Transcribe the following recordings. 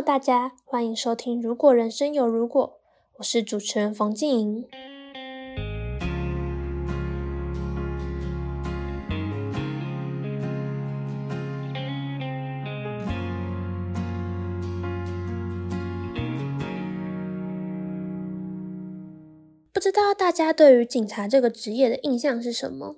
大家欢迎收听《如果人生有如果》，我是主持人冯静莹。不知道大家对于警察这个职业的印象是什么？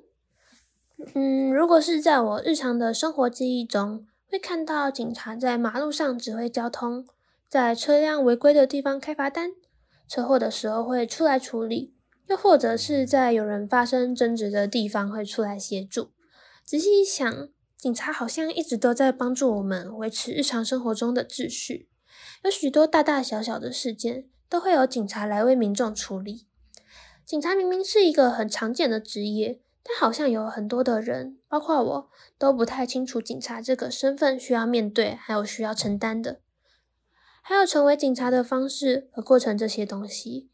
嗯，如果是在我日常的生活记忆中，会看到警察在马路上指挥交通，在车辆违规的地方开罚单，车祸的时候会出来处理，又或者是在有人发生争执的地方会出来协助。仔细一想，警察好像一直都在帮助我们维持日常生活中的秩序，有许多大大小小的事件都会有警察来为民众处理。警察明明是一个很常见的职业。但好像有很多的人，包括我，都不太清楚警察这个身份需要面对，还有需要承担的，还有成为警察的方式和过程这些东西。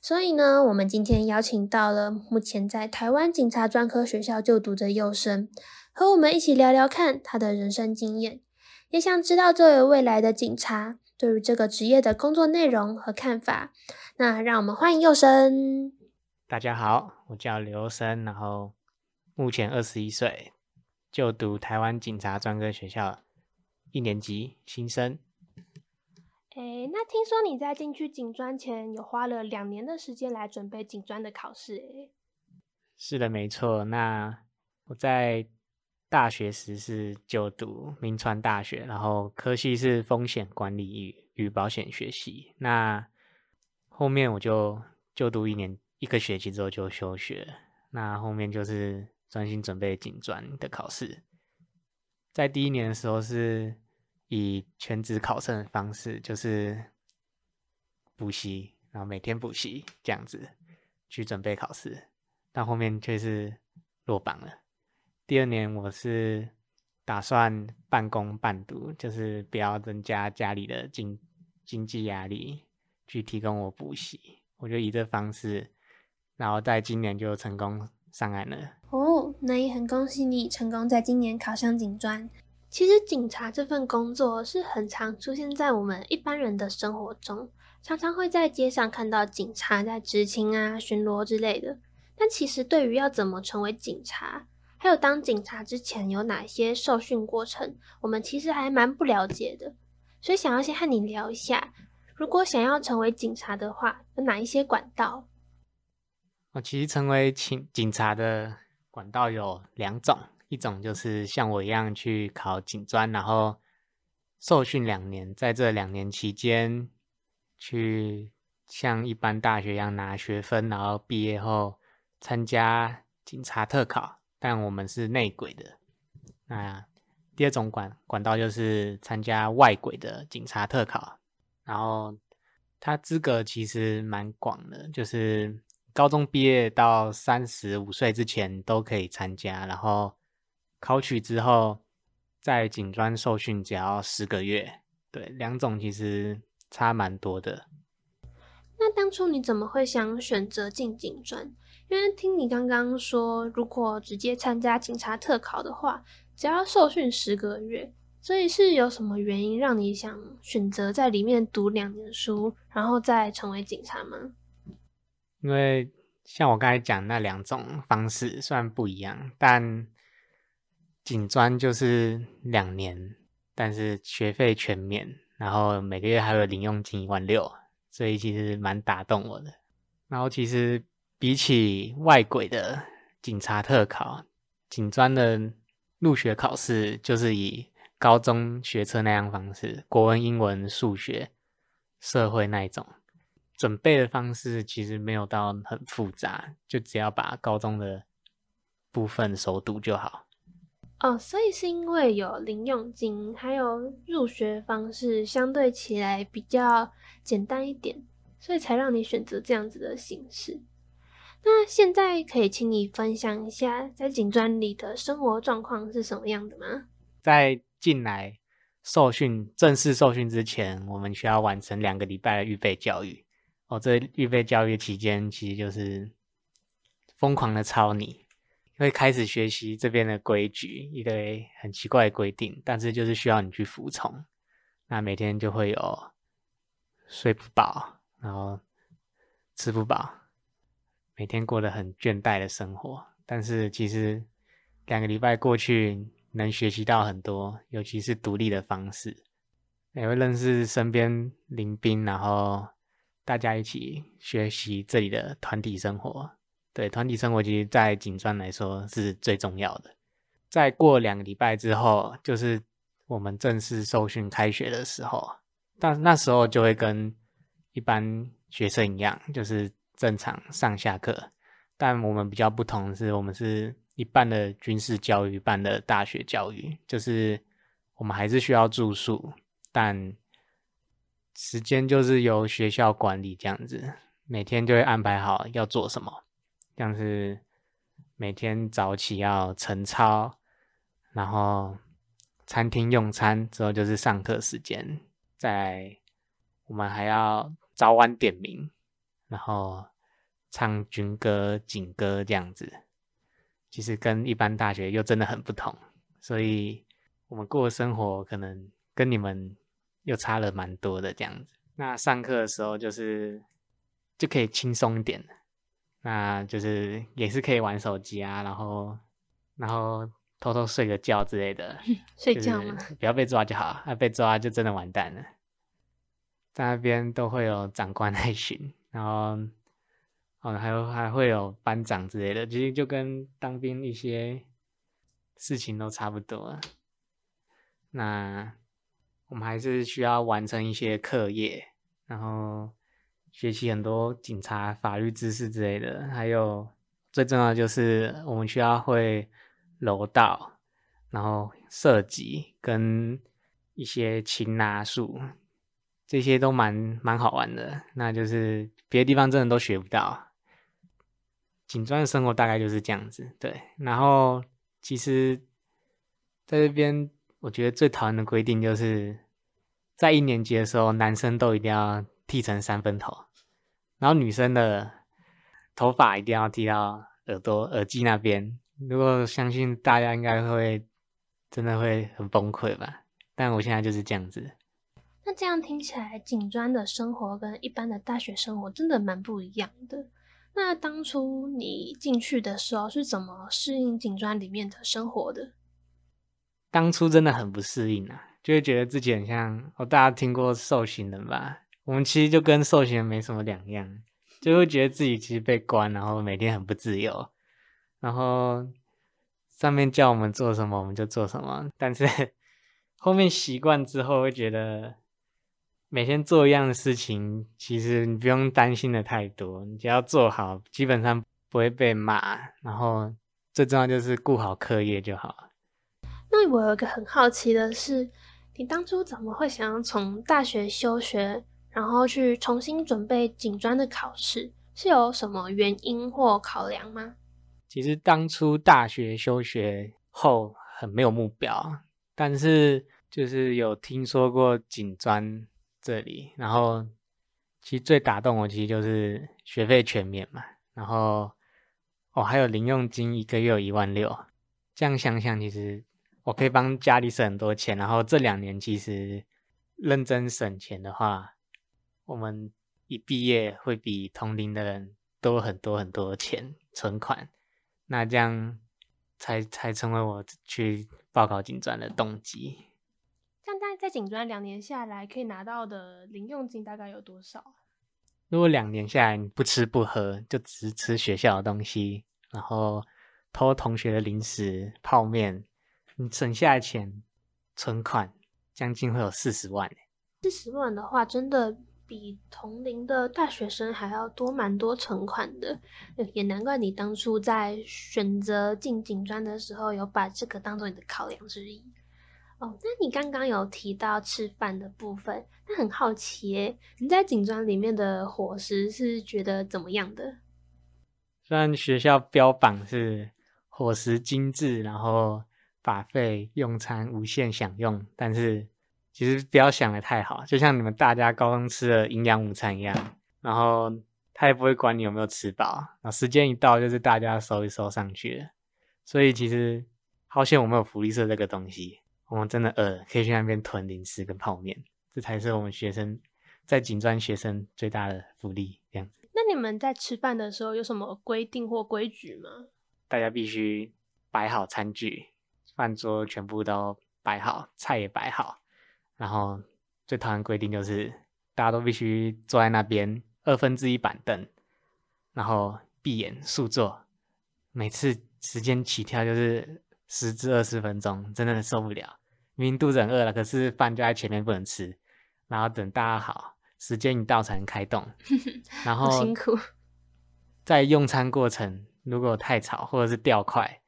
所以呢，我们今天邀请到了目前在台湾警察专科学校就读的幼生，和我们一起聊聊看他的人生经验，也想知道作为未来的警察对于这个职业的工作内容和看法。那让我们欢迎幼生。大家好，我叫刘生，然后目前二十一岁，就读台湾警察专科学校一年级新生。诶，那听说你在进去警专前有花了两年的时间来准备警专的考试？诶，是的，没错。那我在大学时是就读明川大学，然后科系是风险管理与与保险学系。那后面我就就读一年。一个学期之后就休学，那后面就是专心准备警专的考试。在第一年的时候是以全职考生的方式，就是补习，然后每天补习这样子去准备考试，但后面却是落榜了。第二年我是打算半工半读，就是不要增加家里的经经济压力，去提供我补习。我就以这方式。然后在今年就成功上岸了哦，那也很恭喜你成功在今年考上警专。其实警察这份工作是很常出现在我们一般人的生活中，常常会在街上看到警察在执勤啊、巡逻之类的。但其实对于要怎么成为警察，还有当警察之前有哪些受训过程，我们其实还蛮不了解的。所以想要先和你聊一下，如果想要成为警察的话，有哪一些管道？我其实成为警警察的管道有两种，一种就是像我一样去考警专，然后受训两年，在这两年期间去像一般大学一样拿学分，然后毕业后参加警察特考，但我们是内鬼的。那第二种管管道就是参加外鬼的警察特考，然后它资格其实蛮广的，就是。高中毕业到三十五岁之前都可以参加，然后考取之后，在警专受训只要十个月。对，两种其实差蛮多的。那当初你怎么会想选择进警专？因为听你刚刚说，如果直接参加警察特考的话，只要受训十个月，所以是有什么原因让你想选择在里面读两年书，然后再成为警察吗？因为像我刚才讲那两种方式虽然不一样，但警专就是两年，但是学费全免，然后每个月还有零用金一万六，所以其实蛮打动我的。然后其实比起外轨的警察特考，警专的入学考试就是以高中学测那样方式，国文、英文、数学、社会那一种。准备的方式其实没有到很复杂，就只要把高中的部分熟读就好。哦，所以是因为有零用金，还有入学方式相对起来比较简单一点，所以才让你选择这样子的形式。那现在可以请你分享一下在警专里的生活状况是什么样的吗？在进来受训正式受训之前，我们需要完成两个礼拜的预备教育。我、这预备教育期间，其实就是疯狂的操你，会开始学习这边的规矩，一堆很奇怪的规定，但是就是需要你去服从。那每天就会有睡不饱，然后吃不饱，每天过得很倦怠的生活。但是其实两个礼拜过去，能学习到很多，尤其是独立的方式，也会认识身边邻兵，然后大家一起学习这里的团体生活。对，团体生活，其实在警专来说是最重要的。再过两个礼拜之后，就是我们正式受训开学的时候，但那时候就会跟一般学生一样，就是正常上下课。但我们比较不同的是，我们是一半的军事教育，一半的大学教育，就是我们还是需要住宿，但时间就是由学校管理这样子，每天就会安排好要做什么。像是每天早起要晨操，然后餐厅用餐之后就是上课时间，在我们还要早晚点名，然后唱军歌、警歌这样子。其实跟一般大学又真的很不同，所以我们过的生活可能跟你们又差了蛮多的这样子。那上课的时候就是就可以轻松一点。那就是也是可以玩手机啊，然后然后偷偷睡个觉之类的，睡觉吗？不要被抓就好，啊被抓就真的完蛋了。在那边都会有长官来巡，然后哦还有还会有班长之类的，其实就跟当兵一些事情都差不多。那我们还是需要完成一些课业，然后。学习很多警察法律知识之类的，还有最重要就是我们需要会柔道，然后射击跟一些擒拿术，这些都蛮蛮好玩的。那就是别的地方真的都学不到。警专的生活大概就是这样子，对。然后其实在这边，我觉得最讨厌的规定就是在一年级的时候，男生都一定要。剃成三分头，然后女生的头发一定要剃到耳朵、耳际那边。如果相信大家应该会真的会很崩溃吧？但我现在就是这样子。那这样听起来，警专的生活跟一般的大学生活真的蛮不一样的。那当初你进去的时候是怎么适应警专里面的生活的？当初真的很不适应啊，就会觉得自己很像哦，大家听过受刑人吧？我们其实就跟受刑人没什么两样，就会觉得自己其实被关，然后每天很不自由，然后上面叫我们做什么我们就做什么。但是 后面习惯之后，会觉得每天做一样的事情，其实你不用担心的太多，你只要做好，基本上不会被骂。然后最重要就是顾好课业就好。那我有一个很好奇的是，你当初怎么会想要从大学休学？然后去重新准备警专的考试，是有什么原因或考量吗？其实当初大学休学后很没有目标，但是就是有听说过警专这里，然后其实最打动我其实就是学费全免嘛，然后哦还有零用金一个月有一万六，这样想想其实我可以帮家里省很多钱，然后这两年其实认真省钱的话。我们一毕业会比同龄的人多很多很多钱存款，那这样才才成为我去报考警专的动机。像在在警专两年下来，可以拿到的零用金大概有多少？如果两年下来你不吃不喝，就只是吃学校的东西，然后偷同学的零食、泡面，你省下的钱存款将近会有四十万。四十万的话，真的。比同龄的大学生还要多蛮多存款的，也难怪你当初在选择进警专的时候有把这个当做你的考量之一。哦，那你刚刚有提到吃饭的部分，那很好奇耶，你在警专里面的伙食是觉得怎么样的？虽然学校标榜是伙食精致，然后 buffet 用餐无限享用，但是。其实不要想的太好，就像你们大家高中吃的营养午餐一样，然后他也不会管你有没有吃饱，然后时间一到就是大家收一收上去了。所以其实好险我们有福利社这个东西，我们真的饿了可以去那边囤零食跟泡面。这才是我们学生在警专学生最大的福利。这样子。那你们在吃饭的时候有什么规定或规矩吗？大家必须摆好餐具，饭桌全部都摆好，菜也摆好。然后最讨厌规定就是大家都必须坐在那边二分之一板凳，然后闭眼速坐，每次时间起跳就是十至二十分钟，真的受不了。明明肚子很饿了，可是饭就在前面不能吃，然后等大家好，时间一到才能开动。然后辛苦。在用餐过程如果太吵或者是掉筷，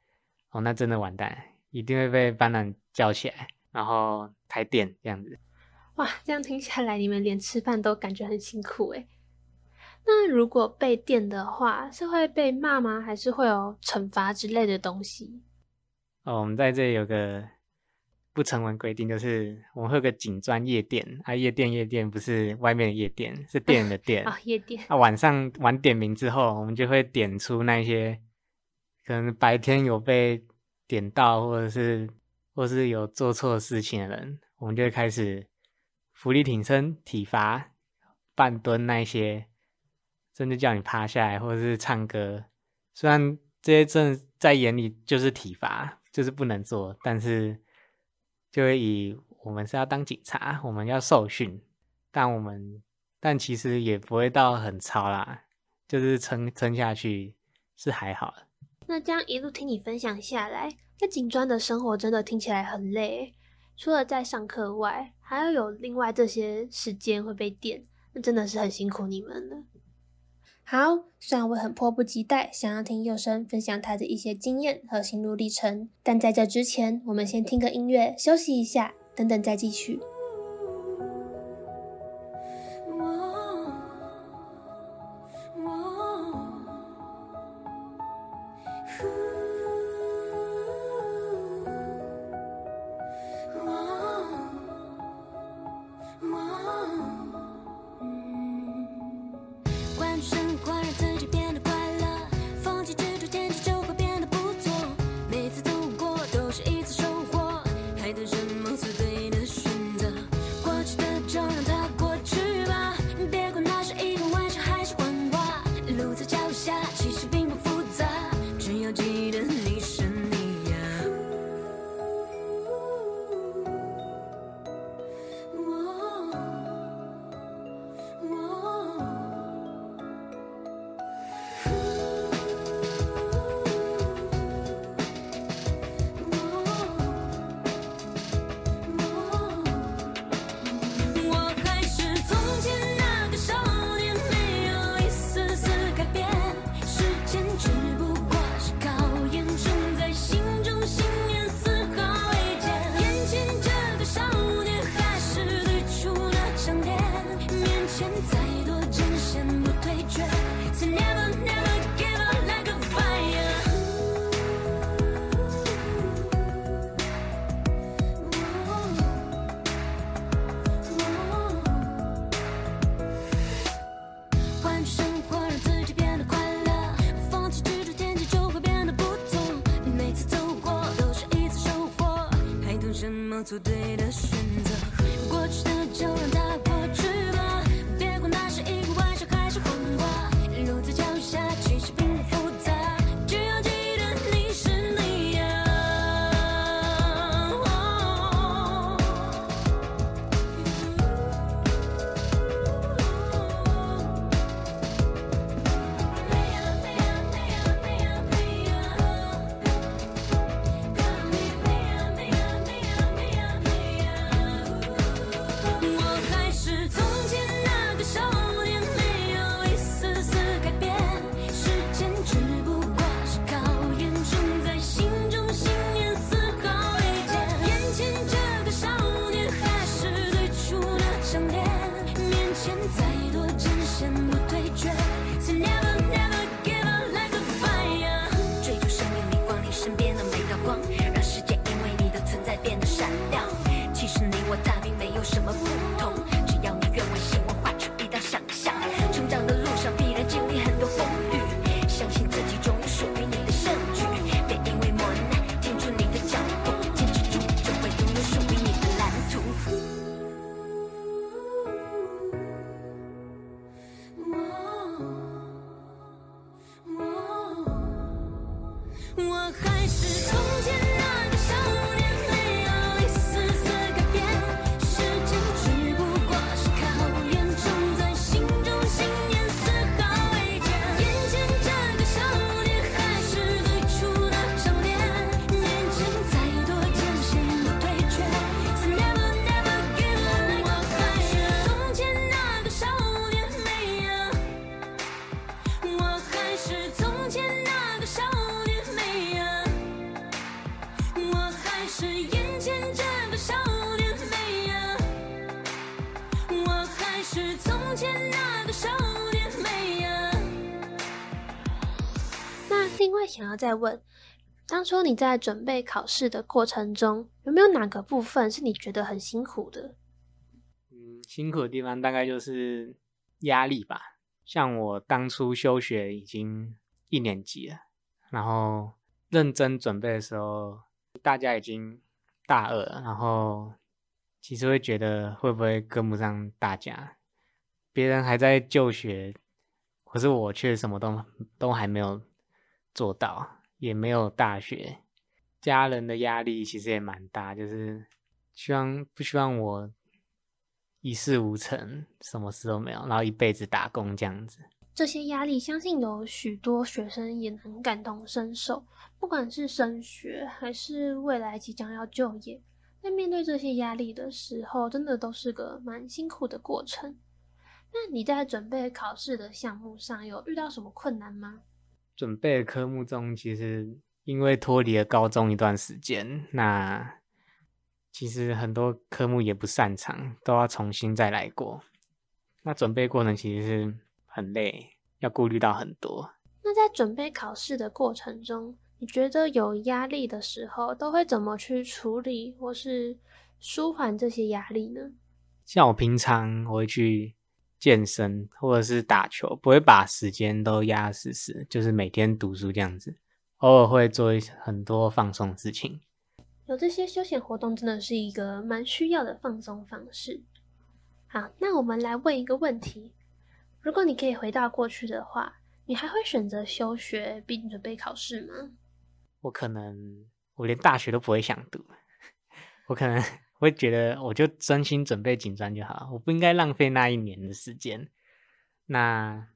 哦，那真的完蛋，一定会被班长叫起来，然后开电这样子。哇，这样听下来，你们连吃饭都感觉很辛苦诶。那如果被电的话，是会被骂吗？还是会有惩罚之类的东西？哦，我们在这里有个。不成文规定就是我们会有个警专夜店啊，夜店夜店不是外面的夜店，是店的店啊，夜店啊。晚上晚点名之后，我们就会点出那些可能白天有被点到，或者是或是有做错事情的人，我们就会开始伏地挺身、体罚、半蹲那些，甚至叫你趴下来，或者是唱歌。虽然这些真的在眼里就是体罚，就是不能做，但是。就会以我们是要当警察，我们要受训，但我们但其实也不会到很操啦，就是撑撑下去是还好的。那这样一路听你分享下来，在警专的生活真的听起来很累，除了在上课外，还要有另外这些时间会被电，那真的是很辛苦你们了。好，虽然我很迫不及待想要听佑生分享他的一些经验和心路历程，但在这之前，我们先听个音乐休息一下，等等再继续。做那个少年妹呀。那另外想要再问，当初你在准备考试的过程中，有没有哪个部分是你觉得很辛苦的？嗯，辛苦的地方大概就是压力吧。像我当初休学已经一年级了，然后认真准备的时候，大家已经大二了，然后其实会觉得会不会跟不上大家？别人还在就学，可是我却什么都都还没有做到，也没有大学。家人的压力其实也蛮大，就是希望不希望我。一事无成，什么事都没有，然后一辈子打工这样子。这些压力，相信有许多学生也能感同身受。不管是升学，还是未来即将要就业，在面对这些压力的时候，真的都是个蛮辛苦的过程。那你在准备考试的项目上，有遇到什么困难吗？准备科目中，其实因为脱离了高中一段时间，那。其实很多科目也不擅长，都要重新再来过。那准备过程其实是很累，要顾虑到很多。那在准备考试的过程中，你觉得有压力的时候，都会怎么去处理或是舒缓这些压力呢？像我平常我会去健身或者是打球，不会把时间都压死死，就是每天读书这样子。偶尔会做一很多放松的事情。有这些休闲活动，真的是一个蛮需要的放松方式。好，那我们来问一个问题：如果你可以回到过去的话，你还会选择休学并准备考试吗？我可能，我连大学都不会想读。我可能会觉得，我就专心准备警专就好，我不应该浪费那一年的时间。那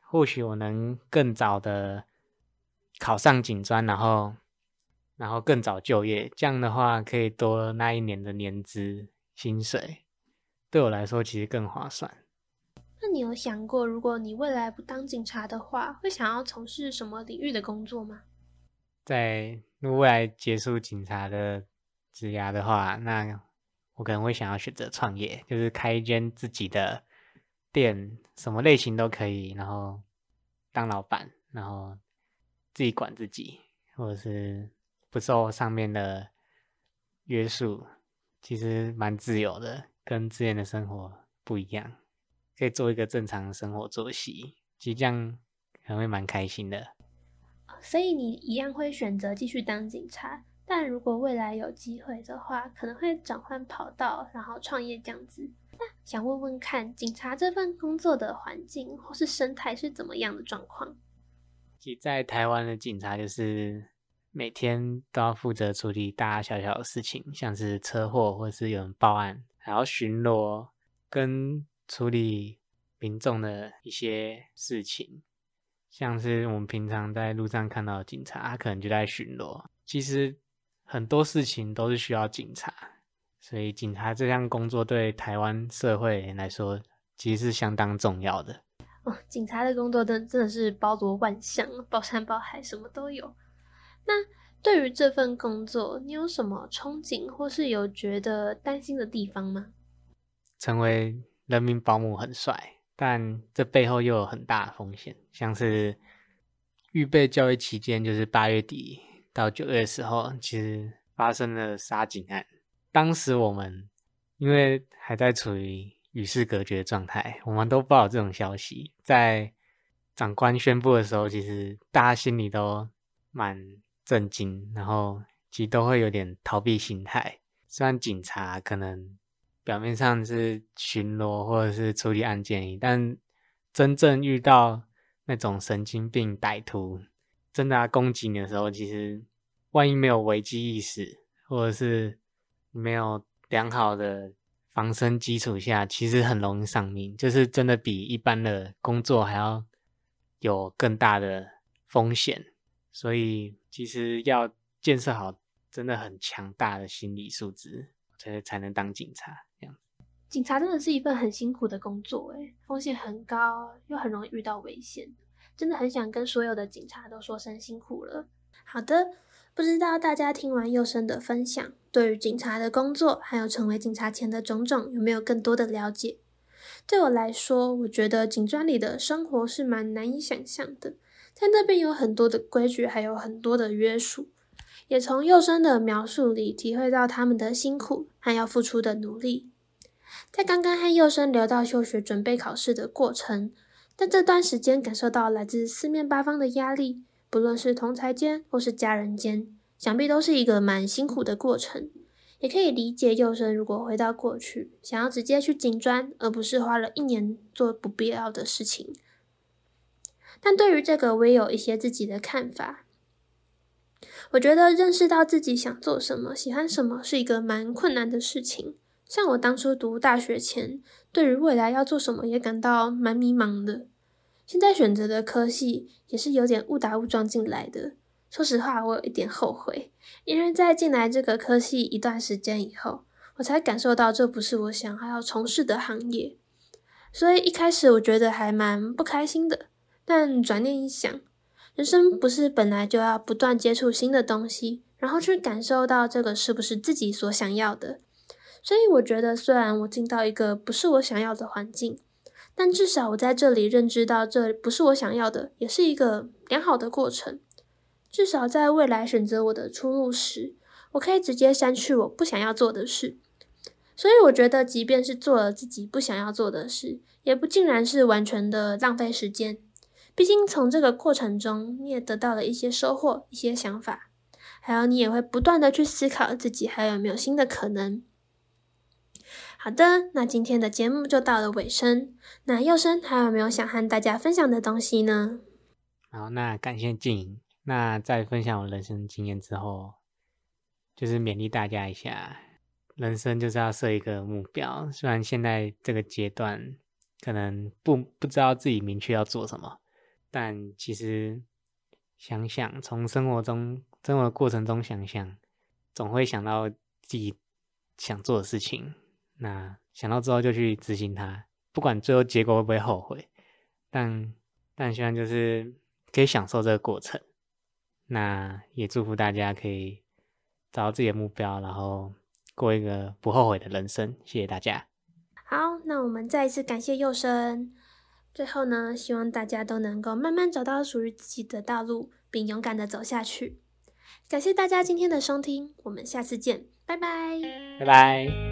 或许我能更早的考上警专，然后。然后更早就业，这样的话可以多那一年的年资薪水，对我来说其实更划算。那你有想过，如果你未来不当警察的话，会想要从事什么领域的工作吗？在未来结束警察的职涯的话，那我可能会想要选择创业，就是开一间自己的店，什么类型都可以，然后当老板，然后自己管自己，或者是。不受上面的约束，其实蛮自由的，跟之前的生活不一样，可以做一个正常生活作息，其实这样可能会蛮开心的。所以你一样会选择继续当警察，但如果未来有机会的话，可能会转换跑道，然后创业这样子。那想问问看，警察这份工作的环境或是生态是怎么样的状况？其实在台湾的警察就是。每天都要负责处理大大小小的事情，像是车祸或是有人报案，还要巡逻跟处理民众的一些事情，像是我们平常在路上看到警察，他可能就在巡逻。其实很多事情都是需要警察，所以警察这项工作对台湾社会来说，其实是相当重要的。哦，警察的工作真真的是包罗万象，包山包海，什么都有。那对于这份工作，你有什么憧憬，或是有觉得担心的地方吗？成为人民保姆很帅，但这背后又有很大的风险，像是预备教育期间，就是八月底到九月的时候，其实发生了杀警案。当时我们因为还在处于与世隔绝的状态，我们都不知道这种消息。在长官宣布的时候，其实大家心里都蛮。震惊，然后其实都会有点逃避心态。虽然警察可能表面上是巡逻或者是处理案件，但真正遇到那种神经病歹徒真的要攻击你的时候，其实万一没有危机意识，或者是没有良好的防身基础下，其实很容易丧命。就是真的比一般的工作还要有更大的风险。所以，其实要建设好真的很强大的心理素质，才才能当警察。这样，警察真的是一份很辛苦的工作，诶，风险很高，又很容易遇到危险。真的很想跟所有的警察都说声辛苦了。好的，不知道大家听完佑生的分享，对于警察的工作，还有成为警察前的种种，有没有更多的了解？对我来说，我觉得警专里的生活是蛮难以想象的，在那边有很多的规矩，还有很多的约束，也从幼生的描述里体会到他们的辛苦和要付出的努力。在刚刚和幼生聊到休学准备考试的过程，在这段时间感受到来自四面八方的压力，不论是同才间或是家人间，想必都是一个蛮辛苦的过程。也可以理解幼生如果回到过去，想要直接去警专，而不是花了一年做不必要的事情。但对于这个，我也有一些自己的看法。我觉得认识到自己想做什么、喜欢什么是一个蛮困难的事情。像我当初读大学前，对于未来要做什么也感到蛮迷茫的。现在选择的科系也是有点误打误撞进来的。说实话，我有一点后悔，因为在进来这个科系一段时间以后，我才感受到这不是我想还要从事的行业，所以一开始我觉得还蛮不开心的。但转念一想，人生不是本来就要不断接触新的东西，然后去感受到这个是不是自己所想要的。所以我觉得，虽然我进到一个不是我想要的环境，但至少我在这里认知到这不是我想要的，也是一个良好的过程。至少在未来选择我的出路时，我可以直接删去我不想要做的事。所以我觉得，即便是做了自己不想要做的事，也不尽然是完全的浪费时间。毕竟从这个过程中，你也得到了一些收获、一些想法，还有你也会不断的去思考自己还有没有新的可能。好的，那今天的节目就到了尾声。那佑生还有没有想和大家分享的东西呢？好，那感谢静。那在分享我人生经验之后，就是勉励大家一下，人生就是要设一个目标。虽然现在这个阶段可能不不知道自己明确要做什么，但其实想想从生活中生活过程中想想，总会想到自己想做的事情。那想到之后就去执行它，不管最后结果会不会后悔，但但希望就是可以享受这个过程。那也祝福大家可以找到自己的目标，然后过一个不后悔的人生。谢谢大家。好，那我们再一次感谢幼生。最后呢，希望大家都能够慢慢找到属于自己的道路，并勇敢的走下去。感谢大家今天的收听，我们下次见，拜拜，拜拜。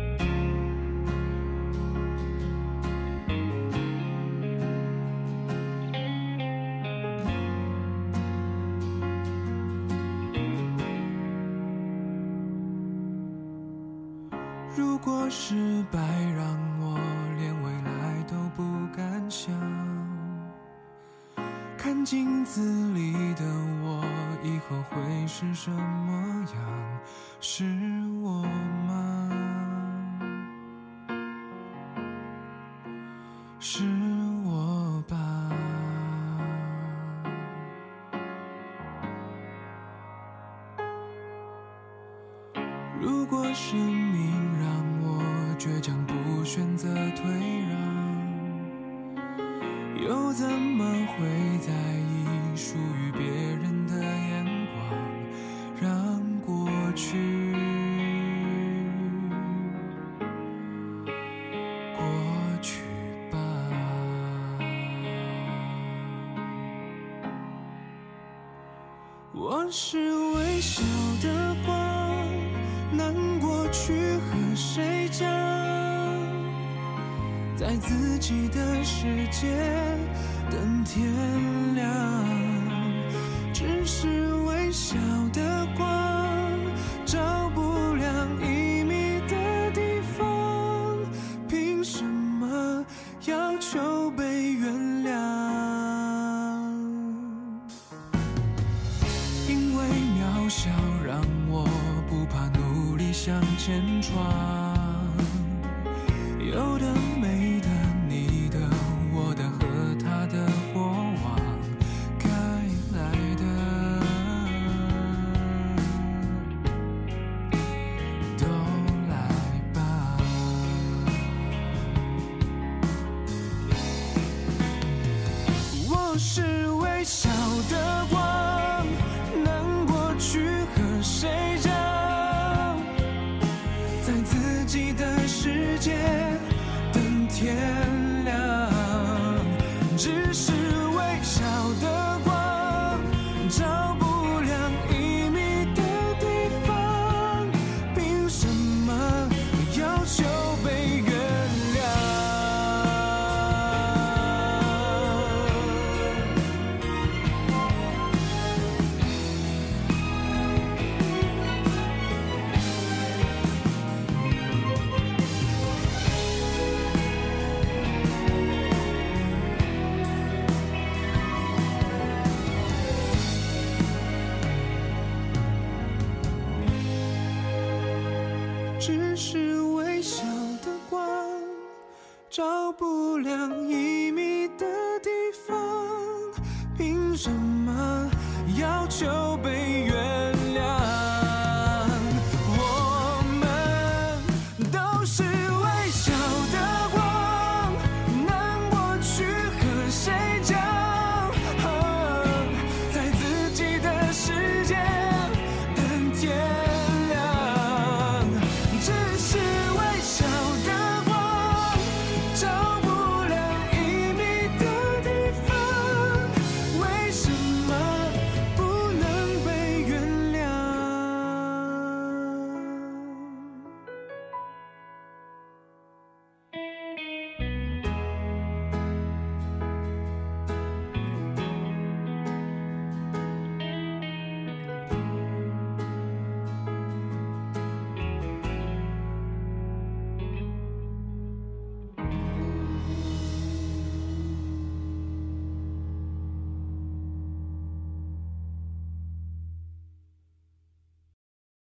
倔强不选择退让，又怎么会在意属于别人的眼光？让过去过去吧。我是微小的光，难过去和谁讲？在自己的世界等天向前闯，